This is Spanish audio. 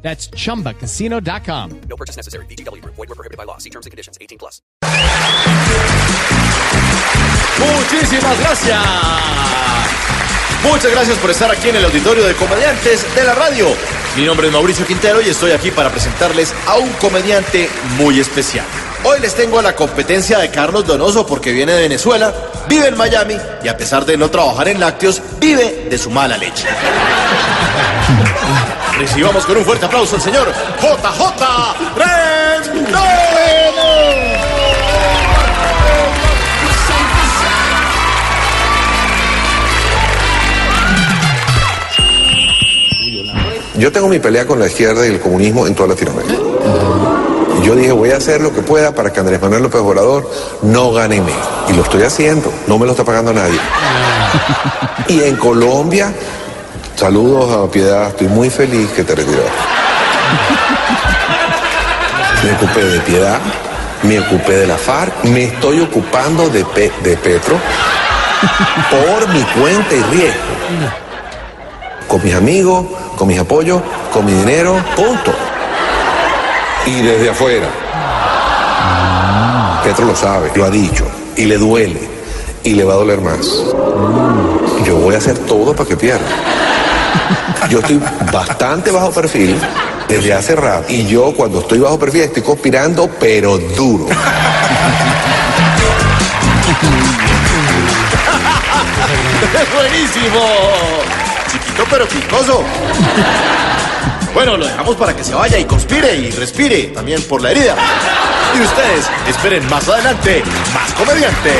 That's chumbacasino.com. No purchase necessary. BGW. Void were prohibited by law. See terms and conditions. 18 plus. Muchísimas gracias. Muchas gracias por estar aquí en el auditorio de comediantes de la radio. Mi nombre es Mauricio Quintero y estoy aquí para presentarles a un comediante muy especial. Hoy les tengo la competencia de Carlos Donoso porque viene de Venezuela, vive en Miami y a pesar de no trabajar en lácteos, vive de su mala leche. Recibamos con un fuerte aplauso al señor JJ Rendón. Yo tengo mi pelea con la izquierda y el comunismo en toda Latinoamérica. Yo dije, voy a hacer lo que pueda para que Andrés Manuel López Obrador no gane en México. Y lo estoy haciendo, no me lo está pagando nadie. Y en Colombia, saludos a Piedad, estoy muy feliz que te retiraste. Me ocupé de Piedad, me ocupé de la FARC, me estoy ocupando de, Pe- de Petro por mi cuenta y riesgo con mis amigos, con mis apoyos, con mi dinero, punto. Y desde afuera. Petro lo sabe, lo ha dicho, y le duele, y le va a doler más. Yo voy a hacer todo para que pierda. Yo estoy bastante bajo perfil desde hace rato, y yo cuando estoy bajo perfil estoy conspirando, pero duro. ¡Buenísimo! Chiquito pero picoso. Bueno, lo dejamos para que se vaya y conspire y respire también por la herida. Y ustedes esperen más adelante más comediante.